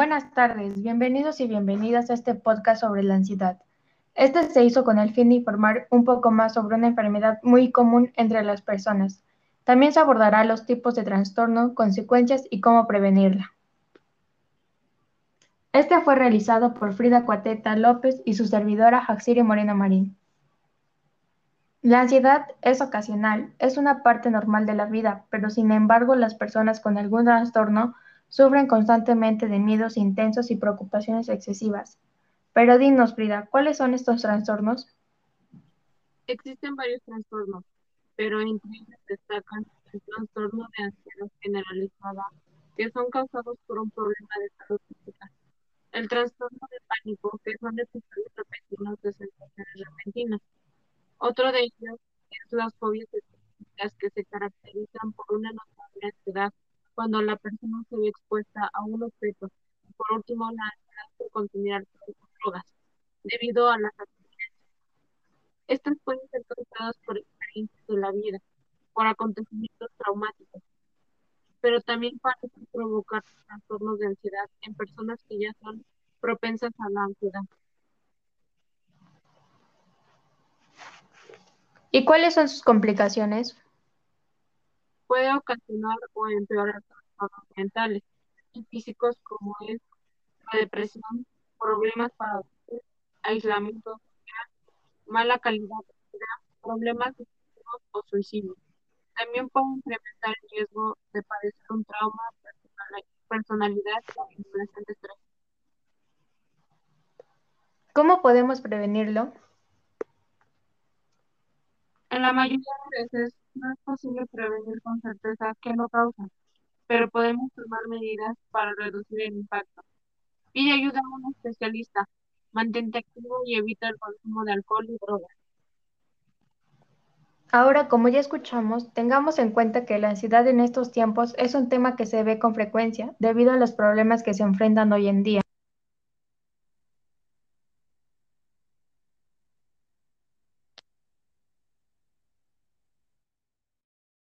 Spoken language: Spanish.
Buenas tardes, bienvenidos y bienvenidas a este podcast sobre la ansiedad. Este se hizo con el fin de informar un poco más sobre una enfermedad muy común entre las personas. También se abordará los tipos de trastorno, consecuencias y cómo prevenirla. Este fue realizado por Frida Cuateta López y su servidora Jaxiri Moreno Marín. La ansiedad es ocasional, es una parte normal de la vida, pero sin embargo las personas con algún trastorno sufren constantemente de miedos intensos y preocupaciones excesivas. Pero dinos, Frida, ¿cuáles son estos trastornos? Existen varios trastornos, pero entre ellos destacan el trastorno de ansiedad generalizada, que son causados por un problema de salud física el trastorno de pánico, que son episodios repentinos de sensaciones repentinas. Otro de ellos es las fobias específicas que se caracterizan por una notable ansiedad cuando la persona se ve expuesta a un objeto. Por último, la ansiedad por consumir alcohol drogas, debido a las. Estas pueden ser causadas por experiencias de la vida, por acontecimientos traumáticos, pero también parece provocar trastornos de ansiedad en personas que ya son propensas a la ansiedad. ¿Y cuáles son sus complicaciones? Puede ocasionar o empeorar trastornos mentales y físicos como es la depresión, problemas para dormir, aislamiento social, mala calidad de vida, problemas o suicidio. También puede incrementar el riesgo de padecer un trauma, personalidad o de estrés. ¿Cómo podemos prevenirlo? En la mayoría de veces no es posible prevenir con certeza qué lo causa, pero podemos tomar medidas para reducir el impacto. Pide ayuda a un especialista, mantente activo y evita el consumo de alcohol y drogas. Ahora, como ya escuchamos, tengamos en cuenta que la ansiedad en estos tiempos es un tema que se ve con frecuencia debido a los problemas que se enfrentan hoy en día.